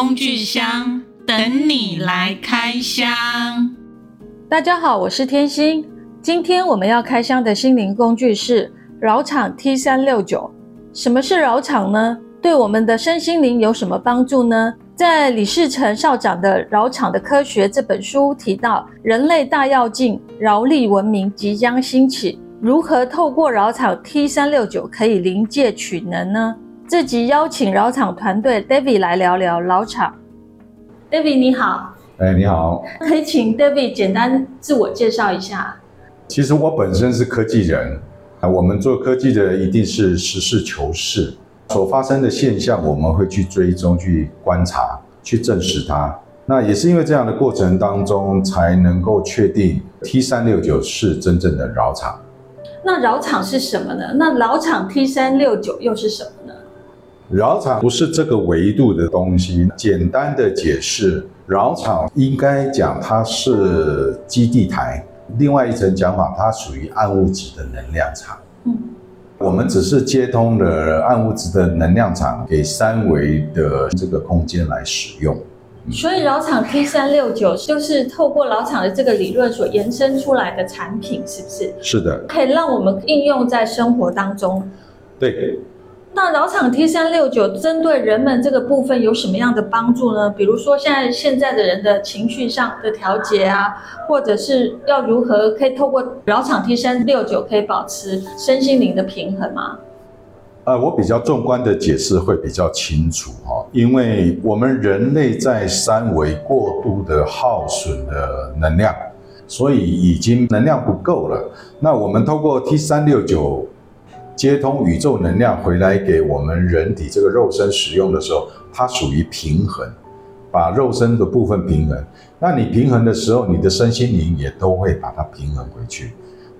工具箱等你来开箱。大家好，我是天心。今天我们要开箱的心灵工具是绕场 T 三六九。什么是绕场呢？对我们的身心灵有什么帮助呢？在李世成校长的《绕场的科学》这本书提到，人类大跃进，饶力文明即将兴起。如何透过绕场 T 三六九可以临界取能呢？这集邀请饶场团队 David 来聊聊饶场。David 你好，哎你好，可以请 David 简单自我介绍一下。其实我本身是科技人，啊，我们做科技的一定是实事求是，所发生的现象我们会去追踪、去观察、去证实它。那也是因为这样的过程当中，才能够确定 T 三六九是真正的饶场。那饶场是什么呢？那老场 T 三六九又是什么呢？绕场不是这个维度的东西。简单的解释，绕场应该讲它是基地台。另外一层讲法，它属于暗物质的能量场。嗯，我们只是接通了暗物质的能量场给三维的这个空间来使用。所以绕场 T 三六九就是透过绕场的这个理论所延伸出来的产品，是不是？是的，可以让我们应用在生活当中。对。那老场 T 三六九针对人们这个部分有什么样的帮助呢？比如说现在现在的人的情绪上的调节啊，或者是要如何可以透过老场 T 三六九可以保持身心灵的平衡吗？呃，我比较纵观的解释会比较清楚哈，因为我们人类在三维过度的耗损的能量，所以已经能量不够了。那我们透过 T 三六九。接通宇宙能量回来给我们人体这个肉身使用的时候，它属于平衡，把肉身的部分平衡。那你平衡的时候，你的身心灵也都会把它平衡回去。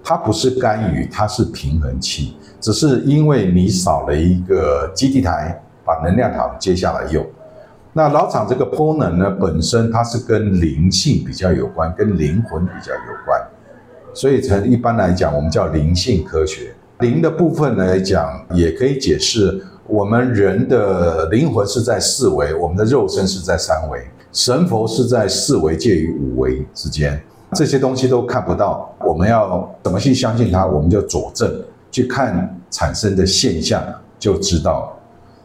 它不是干预，它是平衡器，只是因为你少了一个基地台，把能量场接下来用。那老场这个波能呢，本身它是跟灵性比较有关，跟灵魂比较有关，所以从一般来讲，我们叫灵性科学。灵的部分来讲，也可以解释我们人的灵魂是在四维，我们的肉身是在三维，神佛是在四维介于五维之间，这些东西都看不到，我们要怎么去相信它？我们就佐证去看产生的现象就知道。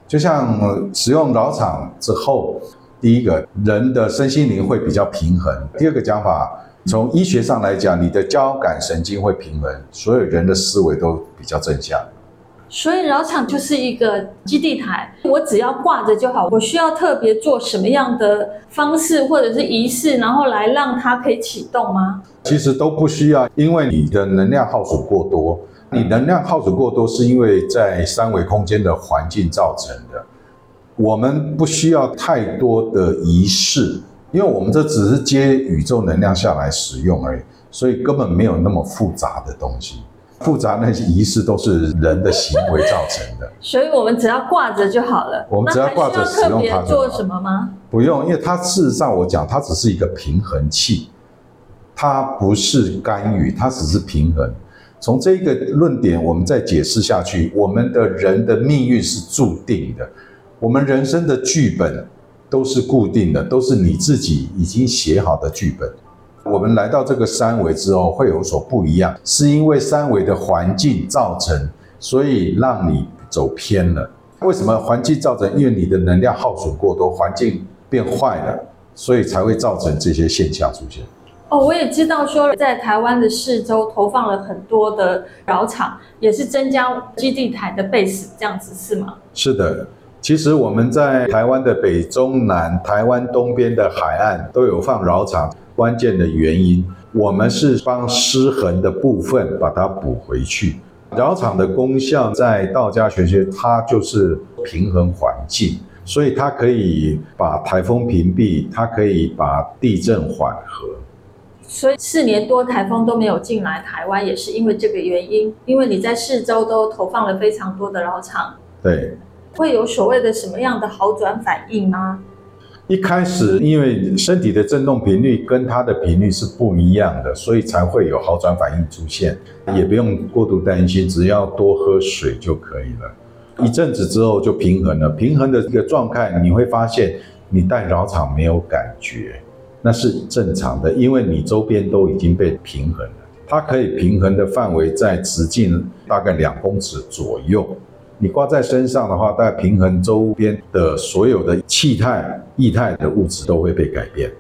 就像使用老场之后，第一个人的身心灵会比较平衡，第二个讲法。从医学上来讲，你的交感神经会平衡，所有人的思维都比较正向。所以老场就是一个基地台，我只要挂着就好。我需要特别做什么样的方式或者是仪式，然后来让它可以启动吗？其实都不需要，因为你的能量耗损过多。你能量耗损过多，是因为在三维空间的环境造成的。我们不需要太多的仪式。因为我们这只是接宇宙能量下来使用而已，所以根本没有那么复杂的东西。复杂那些仪式都是人的行为造成的。所以我们只要挂着就好了。我们只要挂着使用它。做什么吗？不用，因为它事实上我讲，它只是一个平衡器，它不是干预，它只是平衡。从这个论点，我们再解释下去，我们的人的命运是注定的，我们人生的剧本。都是固定的，都是你自己已经写好的剧本。我们来到这个三维之后会有所不一样，是因为三维的环境造成，所以让你走偏了。为什么环境造成？因为你的能量耗损过多，环境变坏了，所以才会造成这些现象出现。哦，我也知道说，在台湾的四周投放了很多的扰场，也是增加基地台的 base，这样子是吗？是的。其实我们在台湾的北中南、台湾东边的海岸都有放饶场，关键的原因，我们是帮失衡的部分把它补回去。饶场的功效在道家玄学，它就是平衡环境，所以它可以把台风屏蔽，它可以把地震缓和。所以四年多台风都没有进来台湾，也是因为这个原因，因为你在四周都投放了非常多的饶场。对。会有所谓的什么样的好转反应吗？一开始，因为身体的振动频率跟它的频率是不一样的，所以才会有好转反应出现。也不用过度担心，只要多喝水就可以了。一阵子之后就平衡了，平衡的一个状态，你会发现你戴绕场没有感觉，那是正常的，因为你周边都已经被平衡了。它可以平衡的范围在直径大概两公尺左右。你挂在身上的话，大概平衡周边的所有的气态、液态的物质都会被改变。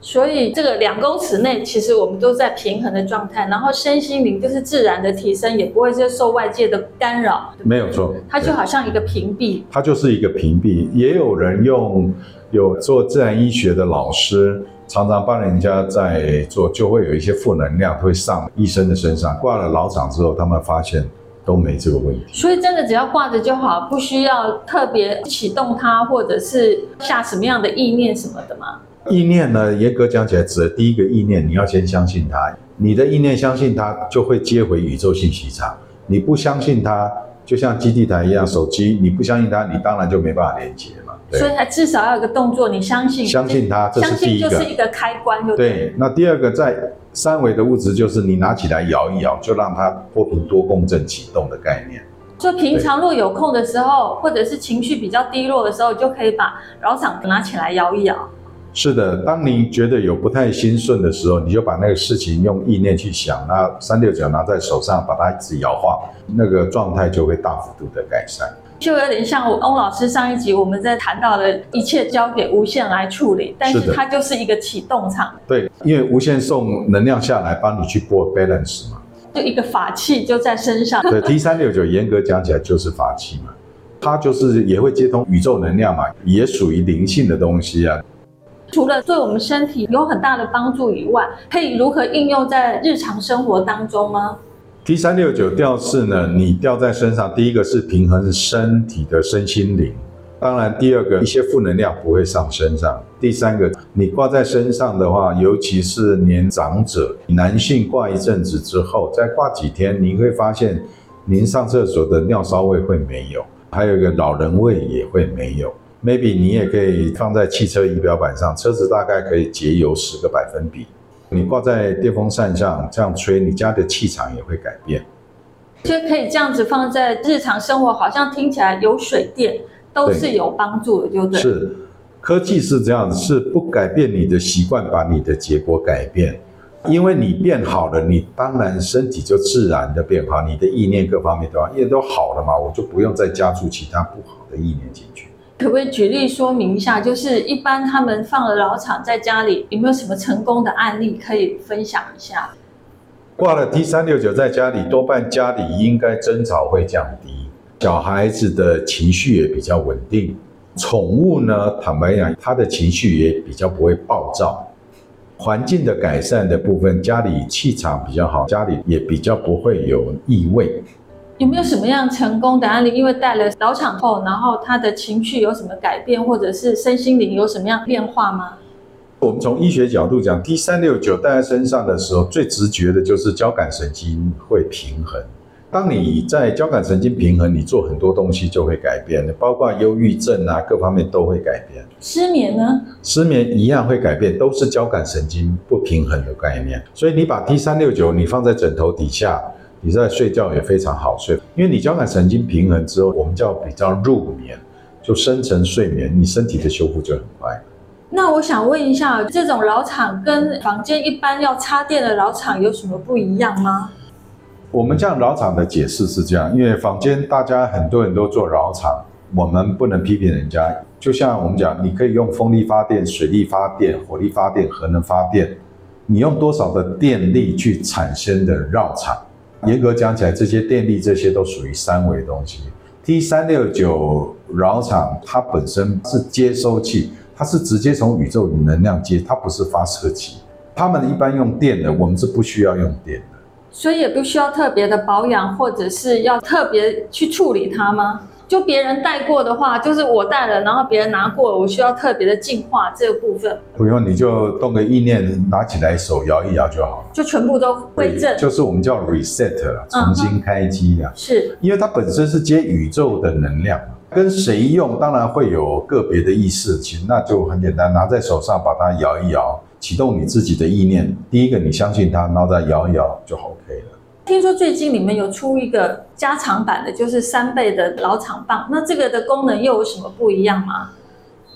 所以这个两公尺内，其实我们都在平衡的状态，然后身心灵就是自然的提升，也不会是受外界的干扰。没有错，它就好像一个屏蔽。它就是一个屏蔽。也有人用有做自然医学的老师，常常帮人家在做，就会有一些负能量会上医生的身上。挂了老场之后，他们发现都没这个问题。所以真的只要挂着就好，不需要特别启动它，或者是下什么样的意念什么的吗？意念呢，严格讲起来，指的第一个意念，你要先相信它。你的意念相信它，就会接回宇宙信息场。你不相信它，就像基地台一样，手机你不相信它，你当然就没办法连接嘛。所以它至少要有个动作，你相信，相信它，这是第一个，就是一个开关就对。对，那第二个在三维的物质，就是你拿起来摇一摇，就让它波频多共振启动的概念。就平常若有空的时候，或者是情绪比较低落的时候，就可以把绕场拿起来摇一摇。是的，当你觉得有不太心顺的时候，你就把那个事情用意念去想，那三六九拿在手上，把它一直摇晃，那个状态就会大幅度的改善。就有点像我翁老师上一集我们在谈到的，一切交给无限来处理，但是它就是一个启动场。对，因为无限送能量下来，帮你去过 balance 嘛。就一个法器就在身上。对，T 三六九严格讲起来就是法器嘛，它就是也会接通宇宙能量嘛，也属于灵性的东西啊。除了对我们身体有很大的帮助以外，可以如何应用在日常生活当中吗？T 三六九吊饰呢？你吊在身上，第一个是平衡身体的身心灵，当然第二个一些负能量不会上身上。第三个，你挂在身上的话，尤其是年长者，男性挂一阵子之后，再挂几天，你会发现您上厕所的尿骚味会没有，还有一个老人味也会没有。Maybe 你也可以放在汽车仪表板上，车子大概可以节油十个百分比。你挂在电风扇上这样吹，你家的气场也会改变。就可以这样子放在日常生活，好像听起来有水电都是有帮助的，对不对？是，科技是这样子，是不改变你的习惯，把你的结果改变。因为你变好了，你当然身体就自然的变好，你的意念各方面都好，因为都好了嘛，我就不用再加注其他不好的意念进去。可不可以举例说明一下？就是一般他们放了老厂在家里，有没有什么成功的案例可以分享一下？挂了 T 三六九在家里，多半家里应该争吵会降低，小孩子的情绪也比较稳定。宠物呢，坦白讲，他的情绪也比较不会暴躁。环境的改善的部分，家里气场比较好，家里也比较不会有异味。有没有什么样成功的案例？因为戴了绕场后，然后他的情绪有什么改变，或者是身心灵有什么样变化吗？我们从医学角度讲，D 三六九戴在身上的时候，最直觉的就是交感神经会平衡。当你在交感神经平衡，你做很多东西就会改变，包括忧郁症啊，各方面都会改变。失眠呢？失眠一样会改变，都是交感神经不平衡的概念。所以你把 D 三六九你放在枕头底下。你在睡觉也非常好睡，因为你交感神经平衡之后，我们叫比较入眠，就深层睡眠，你身体的修复就很快。那我想问一下，这种老厂跟房间一般要插电的老厂有什么不一样吗？我们这样绕场的解释是这样，因为房间大家很多人都做老厂，我们不能批评人家。就像我们讲，你可以用风力发电、水力发电、火力发电、核能发电，你用多少的电力去产生的绕场？严格讲起来，这些电力这些都属于三维东西。T 三六九绕场，它本身是接收器，它是直接从宇宙能量接，它不是发射器。他们一般用电的，我们是不需要用电的，所以也不需要特别的保养，或者是要特别去处理它吗？就别人带过的话，就是我带了，然后别人拿过，我需要特别的净化这个部分。不用，你就动个意念，拿起来手摇一摇就好了，就全部都归正。就是我们叫 reset 了，重新开机了。是，因为它本身是接宇宙的能量，跟谁用当然会有个别的意识，其实那就很简单，拿在手上把它摇一摇，启动你自己的意念。第一个你相信它，然后再摇一摇就 OK 了。听说最近你们有出一个加长版的，就是三倍的绕场棒。那这个的功能又有什么不一样吗？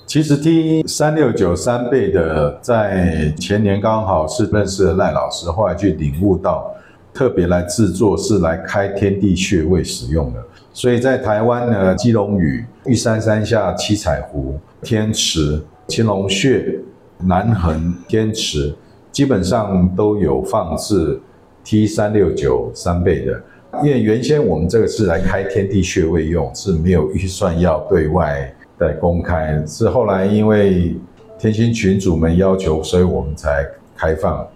其实 T 三六九三倍的，在前年刚好是认识了赖老师，后来去领悟到，特别来制作是来开天地穴位使用的。所以在台湾呢，基隆屿、玉山山下、七彩湖、天池、青龙穴、南横、天池，基本上都有放置 T 三六九三倍的。因为原先我们这个是来开天地穴位用，是没有预算要对外。在公开是后来因为天星群主们要求，所以我们才开放。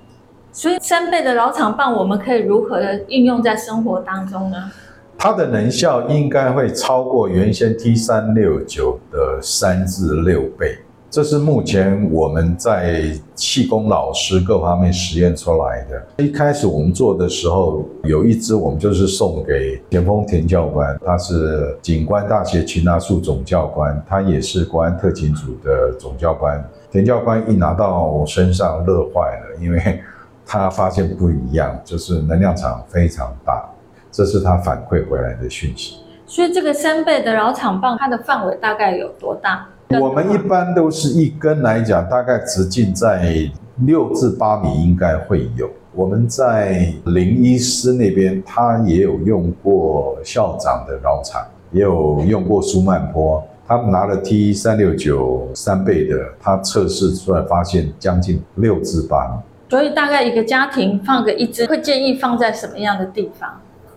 所以三倍的老厂棒，我们可以如何的应用在生活当中呢？它的能效应该会超过原先 T 三六九的三至六倍。这是目前我们在气功老师各方面实验出来的。一开始我们做的时候，有一支我们就是送给田丰田教官，他是景观大学擒拿术总教官，他也是国安特勤组的总教官。田教官一拿到我身上乐坏了，因为他发现不一样，就是能量场非常大，这是他反馈回来的讯息。所以这个三倍的绕场棒，它的范围大概有多大？我们一般都是一根来讲，大概直径在六至八米应该会有。我们在林医师那边，他也有用过校长的绕场，也有用过苏曼坡。他们拿了 T 三六九三倍的，他测试出来发现将近六至八米。所以大概一个家庭放个一支，会建议放在什么样的地方？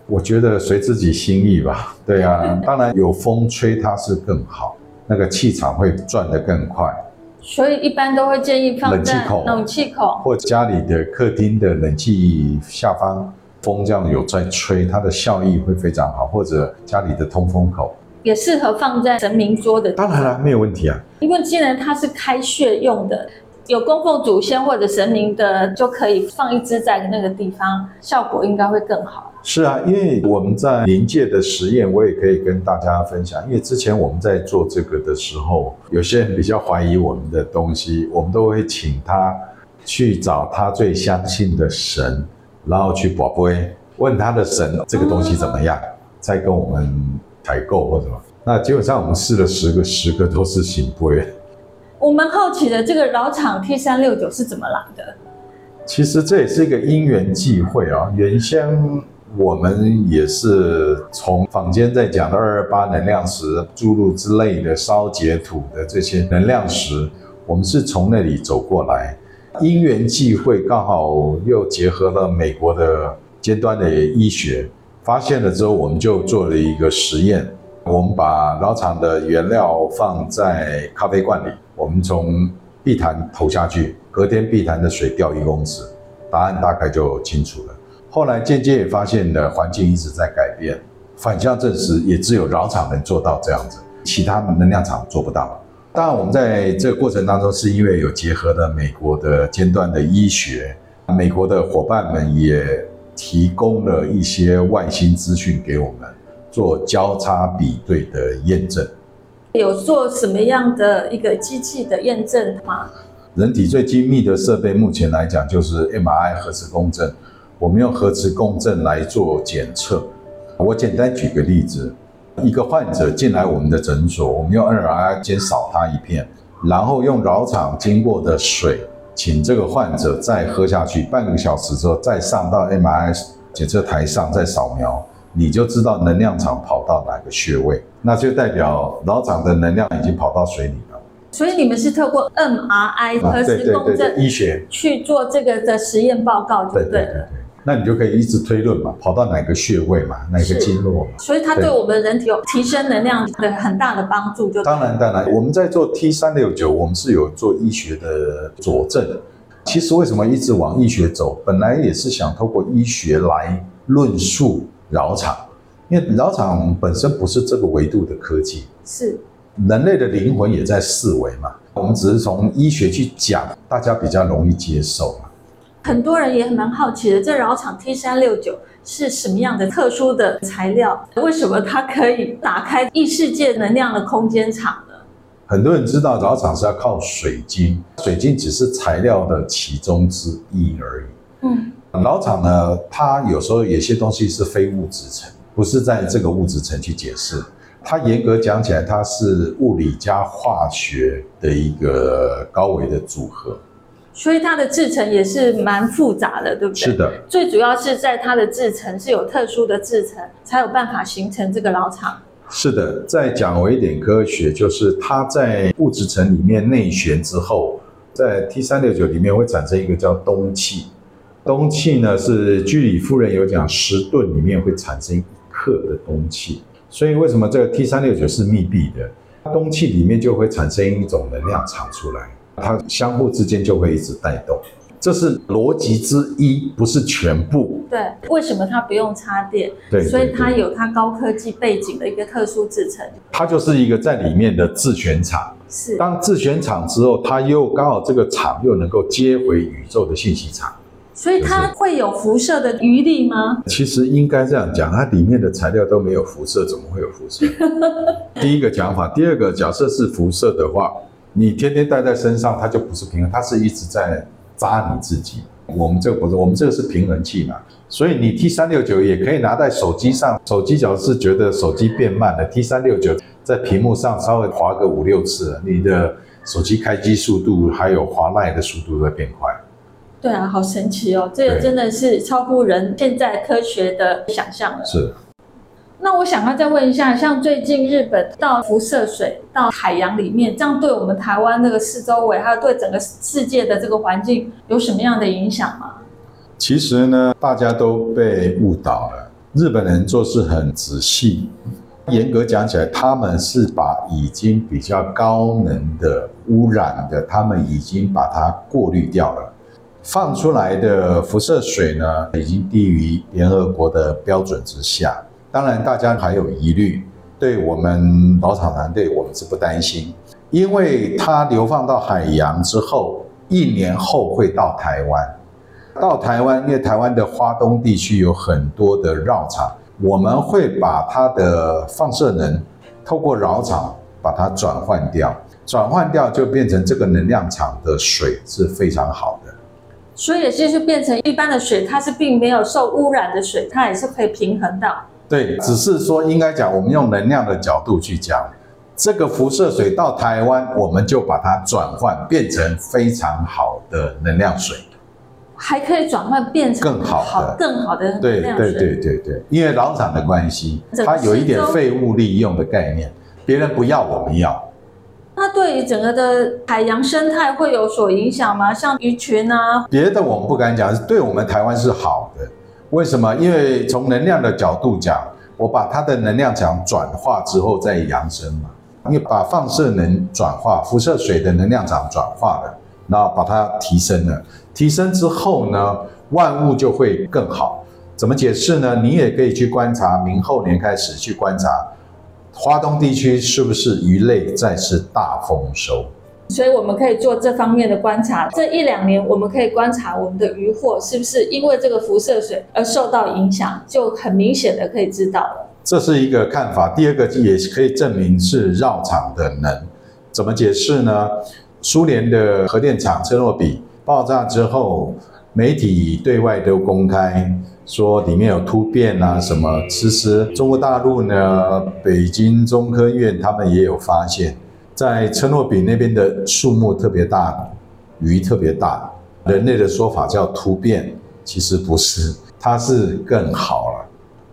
我觉得随自己心意吧。对啊，当然有风吹它是更好。那个气场会转得更快，所以一般都会建议放在冷气口，冷气口或家里的客厅的冷气下方，风这样有在吹，它的效益会非常好。或者家里的通风口也适合放在神明桌的，当然了，没有问题啊。因为既然它是开穴用的，有供奉祖先或者神明的，就可以放一支在那个地方，效果应该会更好。是啊，因为我们在临界的实验，我也可以跟大家分享。因为之前我们在做这个的时候，有些人比较怀疑我们的东西，我们都会请他去找他最相信的神，然后去卜杯，问他的神这个东西怎么样，再跟我们采购或什么。那基本上我们试了十个，十个都是圣杯。我们好奇的这个老厂 T 三六九是怎么来的？其实这也是一个因缘际会啊，原先。我们也是从坊间在讲的二二八能量石、诸如之类的烧结土的这些能量石，我们是从那里走过来，因缘际会，刚好又结合了美国的尖端的医学，发现了之后，我们就做了一个实验，我们把老厂的原料放在咖啡罐里，我们从碧潭投下去，隔天碧潭的水掉一公尺，答案大概就清楚了。后来渐渐也发现了环境一直在改变，反向证实也只有绕场能做到这样子，其他能量场做不到。当然，我们在这个过程当中是因为有结合了美国的尖端的医学，美国的伙伴们也提供了一些外星资讯给我们做交叉比对的验证。有做什么样的一个机器的验证吗？人体最精密的设备，目前来讲就是 MRI 核磁共振。我们用核磁共振来做检测。我简单举个例子，一个患者进来我们的诊所，我们用 N R I 先扫他一片，然后用绕场经过的水，请这个患者再喝下去，半个小时之后再上到 MRI 检测台上再扫描，你就知道能量场跑到哪个穴位，那就代表绕场的能量已经跑到水里了。所以你们是透过 MRI 核磁共振医学去做这个的实验报告，对不对？那你就可以一直推论嘛，跑到哪个穴位嘛，哪个经络嘛，所以它对我们人体有提升能量的很大的帮助就。就当然当然，我们在做 T 三六九，我们是有做医学的佐证。其实为什么一直往医学走？本来也是想透过医学来论述绕场，因为绕场本身不是这个维度的科技，是人类的灵魂也在四维嘛。我们只是从医学去讲，大家比较容易接受。很多人也蛮好奇的，这绕场 T 三六九是什么样的特殊的材料？为什么它可以打开异世界能量的空间场呢？很多人知道绕场是要靠水晶，水晶只是材料的其中之一而已。嗯，绕场呢，它有时候有些东西是非物质层，不是在这个物质层去解释。它严格讲起来，它是物理加化学的一个高维的组合。所以它的制程也是蛮复杂的，对不对？是的。最主要是在它的制程是有特殊的制程，才有办法形成这个老厂。是的，再讲微点科学，就是它在物质层里面内旋之后，在 T 三六九里面会产生一个叫氡气。氡气呢是居里夫人有讲，十吨里面会产生一克的氡气。所以为什么这个 T 三六九是密闭的？氡气里面就会产生一种能量场出来。它相互之间就会一直带动，这是逻辑之一，不是全部。对，为什么它不用插电？对，所以它有它高科技背景的一个特殊制成。它就是一个在里面的自旋场。是。当自旋场之后，它又刚好这个场又能够接回宇宙的信息场。所以它会有辐射的余力吗？其实应该这样讲，它里面的材料都没有辐射，怎么会有辐射？第一个讲法，第二个，假设是辐射的话。你天天带在身上，它就不是平衡，它是一直在扎你自己。我们这个不是，我们这个是平衡器嘛，所以你 T 三六九也可以拿在手机上。手机假如是觉得手机变慢了，T 三六九在屏幕上稍微滑个五六次，你的手机开机速度还有滑赖的速度会变快。对啊，好神奇哦，这个真的是超乎人现在科学的想象了。是。那我想要再问一下，像最近日本到辐射水到海洋里面，这样对我们台湾那个四周围，还有对整个世界的这个环境有什么样的影响吗？其实呢，大家都被误导了。日本人做事很仔细，严格讲起来，他们是把已经比较高能的污染的，他们已经把它过滤掉了，放出来的辐射水呢，已经低于联合国的标准之下。当然，大家还有疑虑，对我们老厂团队，我们是不担心，因为它流放到海洋之后，一年后会到台湾。到台湾，因为台湾的花东地区有很多的绕场，我们会把它的放射能透过绕场把它转换掉，转换掉就变成这个能量场的水是非常好的。所以也就是变成一般的水，它是并没有受污染的水，它也是可以平衡到。对，只是说应该讲，我们用能量的角度去讲，这个辐射水到台湾，我们就把它转换变成非常好的能量水，还可以转换变成更好的、更好的能量水。对对对对对，因为老厂的关系，它有一点废物利用的概念，别人不要，我们要。那对于整个的海洋生态会有所影响吗？像鱼群啊？别的我们不敢讲，对我们台湾是好的。为什么？因为从能量的角度讲，我把它的能量场转化之后再扬升嘛。你把放射能转化，辐射水的能量场转化了，然后把它提升了。提升之后呢，万物就会更好。怎么解释呢？你也可以去观察，明后年开始去观察，华东地区是不是鱼类再次大丰收。所以我们可以做这方面的观察。这一两年，我们可以观察我们的渔获是不是因为这个辐射水而受到影响，就很明显的可以知道了。这是一个看法。第二个也可以证明是绕场的能。怎么解释呢？苏联的核电厂车诺比爆炸之后，媒体对外都公开说里面有突变啊什么。其实中国大陆呢，北京中科院他们也有发现。在车诺比那边的树木特别大，鱼特别大，人类的说法叫突变，其实不是，它是更好了。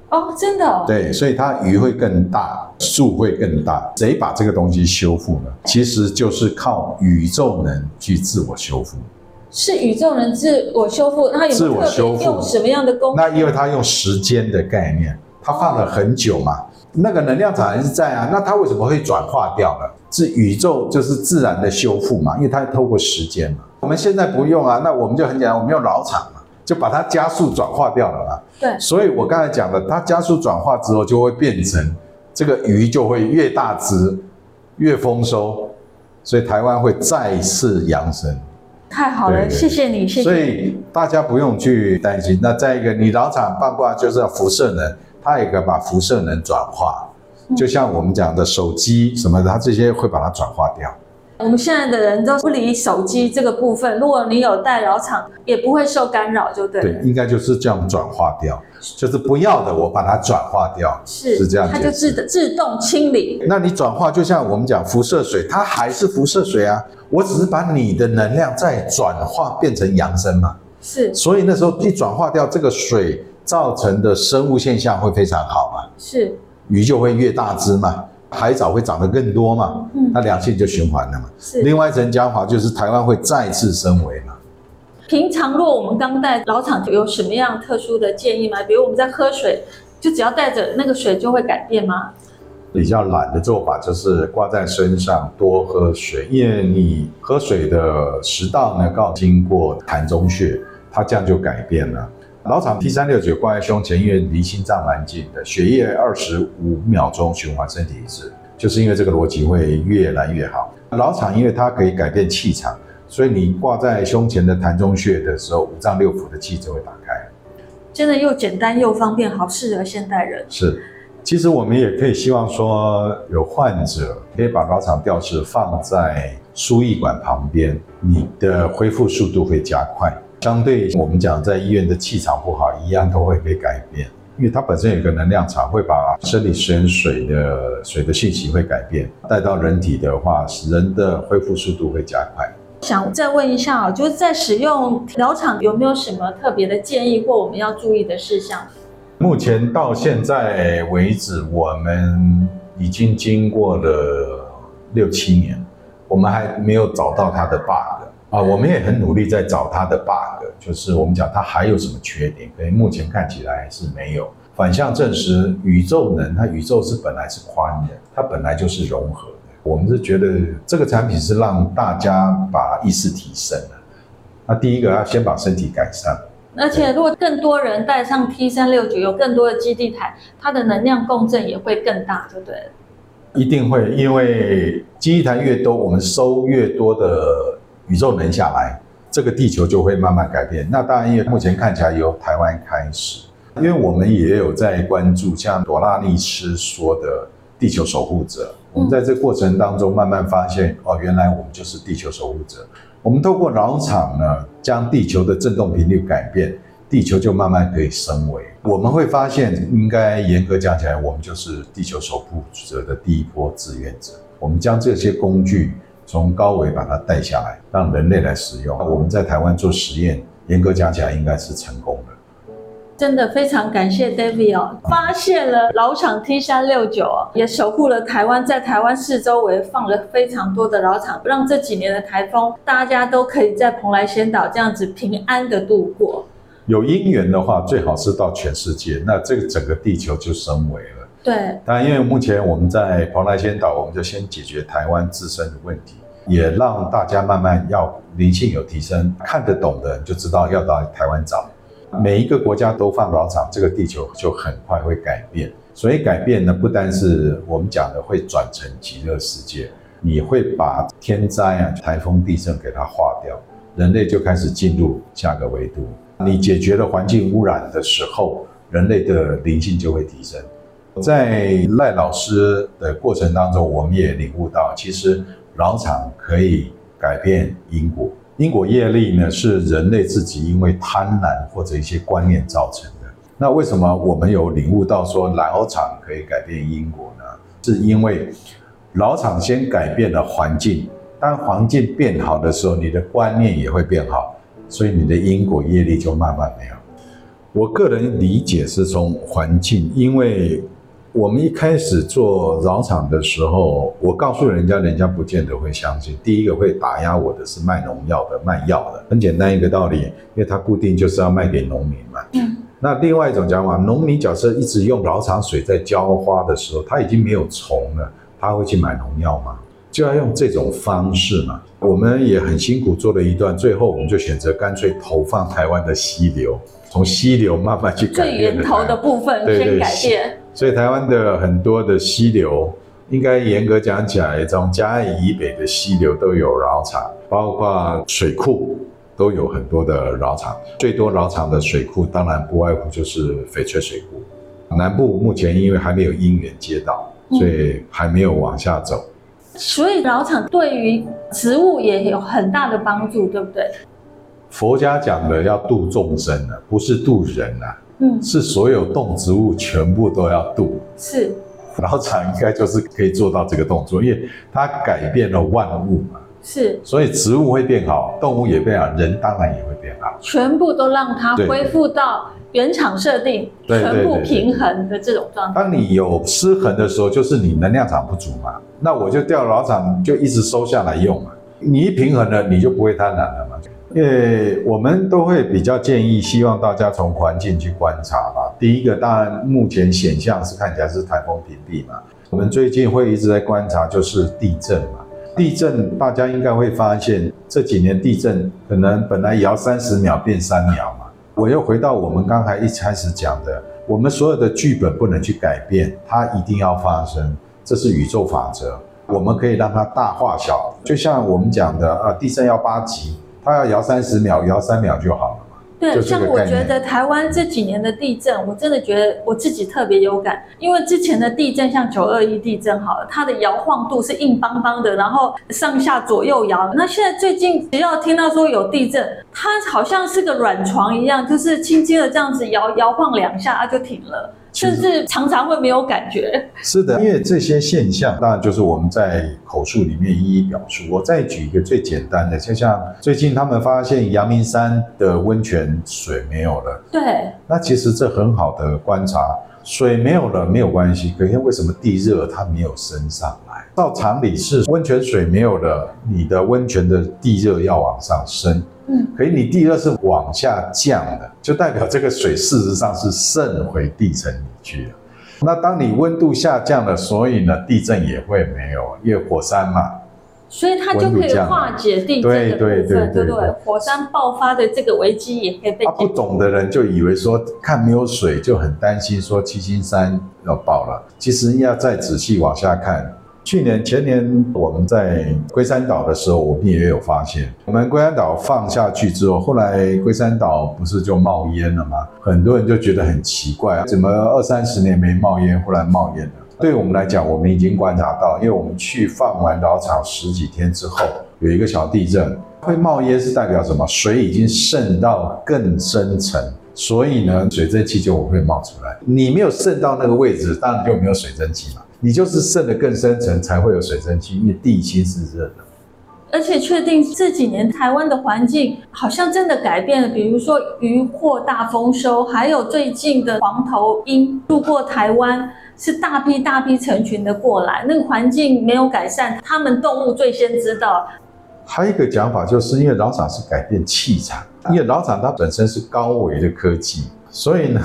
哦，真的哦？对，所以它鱼会更大，树会更大。谁把这个东西修复呢？其实就是靠宇宙能去自我修复。是宇宙能自我修复？那有没有特别用什么样的功？那因为它用时间的概念，它放了很久嘛。哦那个能量场还是在啊，那它为什么会转化掉了？是宇宙就是自然的修复嘛，因为它透过时间嘛。我们现在不用啊，那我们就很简单，我们用老厂嘛，就把它加速转化掉了嘛。对，所以我刚才讲的，它加速转化之后，就会变成这个鱼就会越大只，越丰收，所以台湾会再次扬升。太好了，谢谢你，谢谢。所以大家不用去担心。那再一个，你老厂包括就是要辐射能。它也可以把辐射能转化，就像我们讲的手机什么的，它这些会把它转化掉。我们现在的人都不离手机这个部分，如果你有带绕场，也不会受干扰，就对。对，应该就是这样转化掉，就是不要的我把它转化掉，是是这样，它就自自动清理。那你转化就像我们讲辐射水，它还是辐射水啊，我只是把你的能量再转化变成扬升嘛。是，所以那时候一转化掉这个水造成的生物现象会非常好嘛。是，鱼就会越大只嘛。海藻会长得更多嘛？嗯，它良性就循环了嘛。是。另外一层讲法就是台湾会再次升维嘛。平常若我们刚带老厂，有什么样特殊的建议吗？比如我们在喝水，就只要带着那个水就会改变吗？比较懒的做法就是挂在身上多喝水，因为你喝水的食道呢，刚好经过痰中穴，它这样就改变了。绕场 T 三六九挂在胸前，因为离心脏蛮近的，血液二十五秒钟循环身体一次，就是因为这个逻辑会越来越好。老场因为它可以改变气场，所以你挂在胸前的膻中穴的时候，五脏六腑的气就会打开。真的又简单又方便，好适合现代人。是，其实我们也可以希望说，有患者可以把老厂吊饰放在输液管旁边，你的恢复速度会加快。相对我们讲，在医院的气场不好，一样都会被改变，因为它本身有一个能量场，会把生理食盐水的水的信息会改变，带到人体的话，使人的恢复速度会加快。想再问一下啊，就是在使用疗场有没有什么特别的建议或我们要注意的事项？目前到现在为止，我们已经经过了六七年，我们还没有找到它的 bug。啊，我们也很努力在找它的 bug，就是我们讲它还有什么缺点，可以目前看起来是没有。反向证实宇宙能，它宇宙是本来是宽的，它本来就是融合的。我们是觉得这个产品是让大家把意识提升了。那第一个要先把身体改善，而且如果更多人带上 T 三六九，有更多的基地台，它的能量共振也会更大，对不对？一定会，因为基地台越多，我们收越多的。宇宙能下来，这个地球就会慢慢改变。那当然，因为目前看起来由台湾开始，因为我们也有在关注像朵拉尼斯说的地球守护者。我们在这个过程当中慢慢发现，哦，原来我们就是地球守护者。我们透过脑场呢，将地球的振动频率改变，地球就慢慢可以升维。我们会发现，应该严格讲起来，我们就是地球守护者的第一波志愿者。我们将这些工具。从高维把它带下来，让人类来使用。我们在台湾做实验，严格讲起来应该是成功的。真的非常感谢 David 哦，发现了老厂 T 三六九哦，也守护了台湾，在台湾四周围放了非常多的老厂，让这几年的台风大家都可以在蓬莱仙岛这样子平安的度过。有因缘的话，最好是到全世界，那这个整个地球就升维了。对，当然，因为目前我们在蓬莱仙岛，我们就先解决台湾自身的问题，也让大家慢慢要灵性有提升，看得懂的人就知道要到台湾找。每一个国家都放老场，这个地球就很快会改变。所以改变呢，不单是我们讲的会转成极乐世界，你会把天灾啊、台风、地震给它化掉，人类就开始进入下个维度。你解决了环境污染的时候，人类的灵性就会提升。在赖老师的过程当中，我们也领悟到，其实老场可以改变因果。因果业力呢，是人类自己因为贪婪或者一些观念造成的。那为什么我们有领悟到说老场可以改变因果呢？是因为老场先改变了环境，当环境变好的时候，你的观念也会变好，所以你的因果业力就慢慢没有。我个人理解是从环境，因为。我们一开始做绕场的时候，我告诉人家，人家不见得会相信。第一个会打压我的是卖农药的、卖药的，很简单一个道理，因为它固定就是要卖给农民嘛。嗯。那另外一种讲法，农民假设一直用绕场水在浇花的时候，他已经没有虫了，他会去买农药吗？就要用这种方式嘛。我们也很辛苦做了一段，最后我们就选择干脆投放台湾的溪流，从溪流慢慢去改变。最源头的部分先改变。所以台湾的很多的溪流，应该严格讲起来，从嘉义以北的溪流都有老场，包括水库都有很多的老场。最多老场的水库，当然不外乎就是翡翠水库。南部目前因为还没有因缘接到，所以还没有往下走。所以老场对于植物也有很大的帮助，对不对？佛家讲的要度众生啊，不是度人啊，嗯，是所有动植物全部都要度。是，老厂应该就是可以做到这个动作，因为它改变了万物嘛。是，所以植物会变好，动物也变好，人当然也会变好，全部都让它恢复到原厂设定，全部平衡的这种状态。当你有失衡的时候，就是你能量场不足嘛，那我就调老厂就一直收下来用嘛。你一平衡了，你就不会贪婪了嘛。因为我们都会比较建议，希望大家从环境去观察吧。第一个，当然目前显象是看起来是台风平地嘛。我们最近会一直在观察，就是地震嘛。地震大家应该会发现，这几年地震可能本来摇三十秒变三秒嘛。我又回到我们刚才一开始讲的，我们所有的剧本不能去改变，它一定要发生，这是宇宙法则。我们可以让它大化小，就像我们讲的啊，地震要八级。它要摇三十秒，摇三秒就好了嘛。对，像我觉得台湾这几年的地震，我真的觉得我自己特别有感，因为之前的地震像九二一地震好了，它的摇晃度是硬邦邦的，然后上下左右摇。那现在最近只要听到说有地震，它好像是个软床一样，就是轻轻的这样子摇摇晃两下，它就停了。甚至常常会没有感觉。是的，因为这些现象，当然就是我们在口述里面一一表述。我再举一个最简单的，就像最近他们发现阳明山的温泉水没有了。对。那其实这很好的观察，水没有了没有关系，可是为什么地热它没有升上来？照常理是温泉水没有了，你的温泉的地热要往上升。嗯，可以，你地热是往下降的，就代表这个水事实上是渗回地层里去了。那当你温度下降了，所以呢，地震也会没有，因为火山嘛，所以它就可以化解地震的部分，对，对，对，对，对，对不对？火山爆发的这个危机也可以被。啊，不懂的人就以为说看没有水就很担心，说七星山要爆了。其实要再仔细往下看。去年前年我们在龟山岛的时候，我们也有发现，我们龟山岛放下去之后，后来龟山岛不是就冒烟了吗？很多人就觉得很奇怪，怎么二三十年没冒烟，忽然冒烟了？对我们来讲，我们已经观察到，因为我们去放完绕场十几天之后，有一个小地震，会冒烟是代表什么？水已经渗到更深层，所以呢，水蒸气就会冒出来。你没有渗到那个位置，当然就没有水蒸气嘛。你就是渗得更深层才会有水蒸气，因为地心是热的。而且确定这几年台湾的环境好像真的改变了，比如说渔获大丰收，还有最近的黄头鹰路过台湾，是大批大批成群的过来，那个环境没有改善，他们动物最先知道。还有一个讲法，就是因为老场是改变气场，因为老场它本身是高维的科技，所以呢，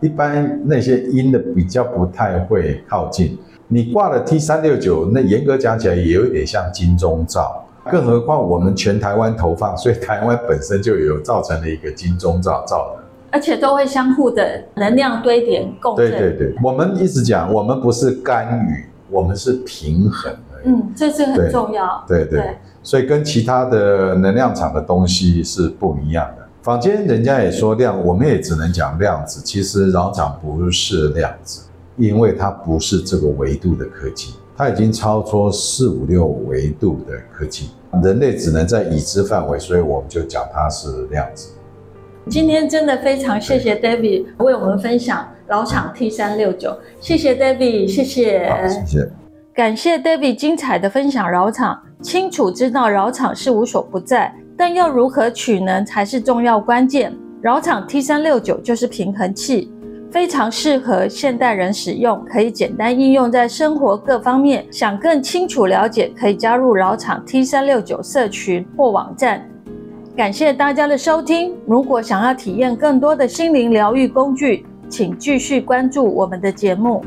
一般那些阴的比较不太会靠近。你挂了 T 三六九，那严格讲起来也有点像金钟罩，更何况我们全台湾投放，所以台湾本身就有造成了一个金钟罩罩的，而且都会相互的能量堆叠共振。对对对，我们一直讲，我们不是干预，我们是平衡而已。嗯，这是很重要。对对，对，所以跟其他的能量场的东西是不一样的。坊间人家也说量，我们也只能讲量子，其实扰场不是量子。因为它不是这个维度的科技，它已经超出四五六维度的科技，人类只能在已知范围，所以我们就讲它是量子。今天真的非常谢谢 David 为我们分享老场 T 三六九，谢谢 David，谢谢，好，谢谢，感谢 David 精彩的分享。绕场清楚知道绕场是无所不在，但要如何取能才是重要关键。绕场 T 三六九就是平衡器。非常适合现代人使用，可以简单应用在生活各方面。想更清楚了解，可以加入老厂 T 三六九社群或网站。感谢大家的收听。如果想要体验更多的心灵疗愈工具，请继续关注我们的节目。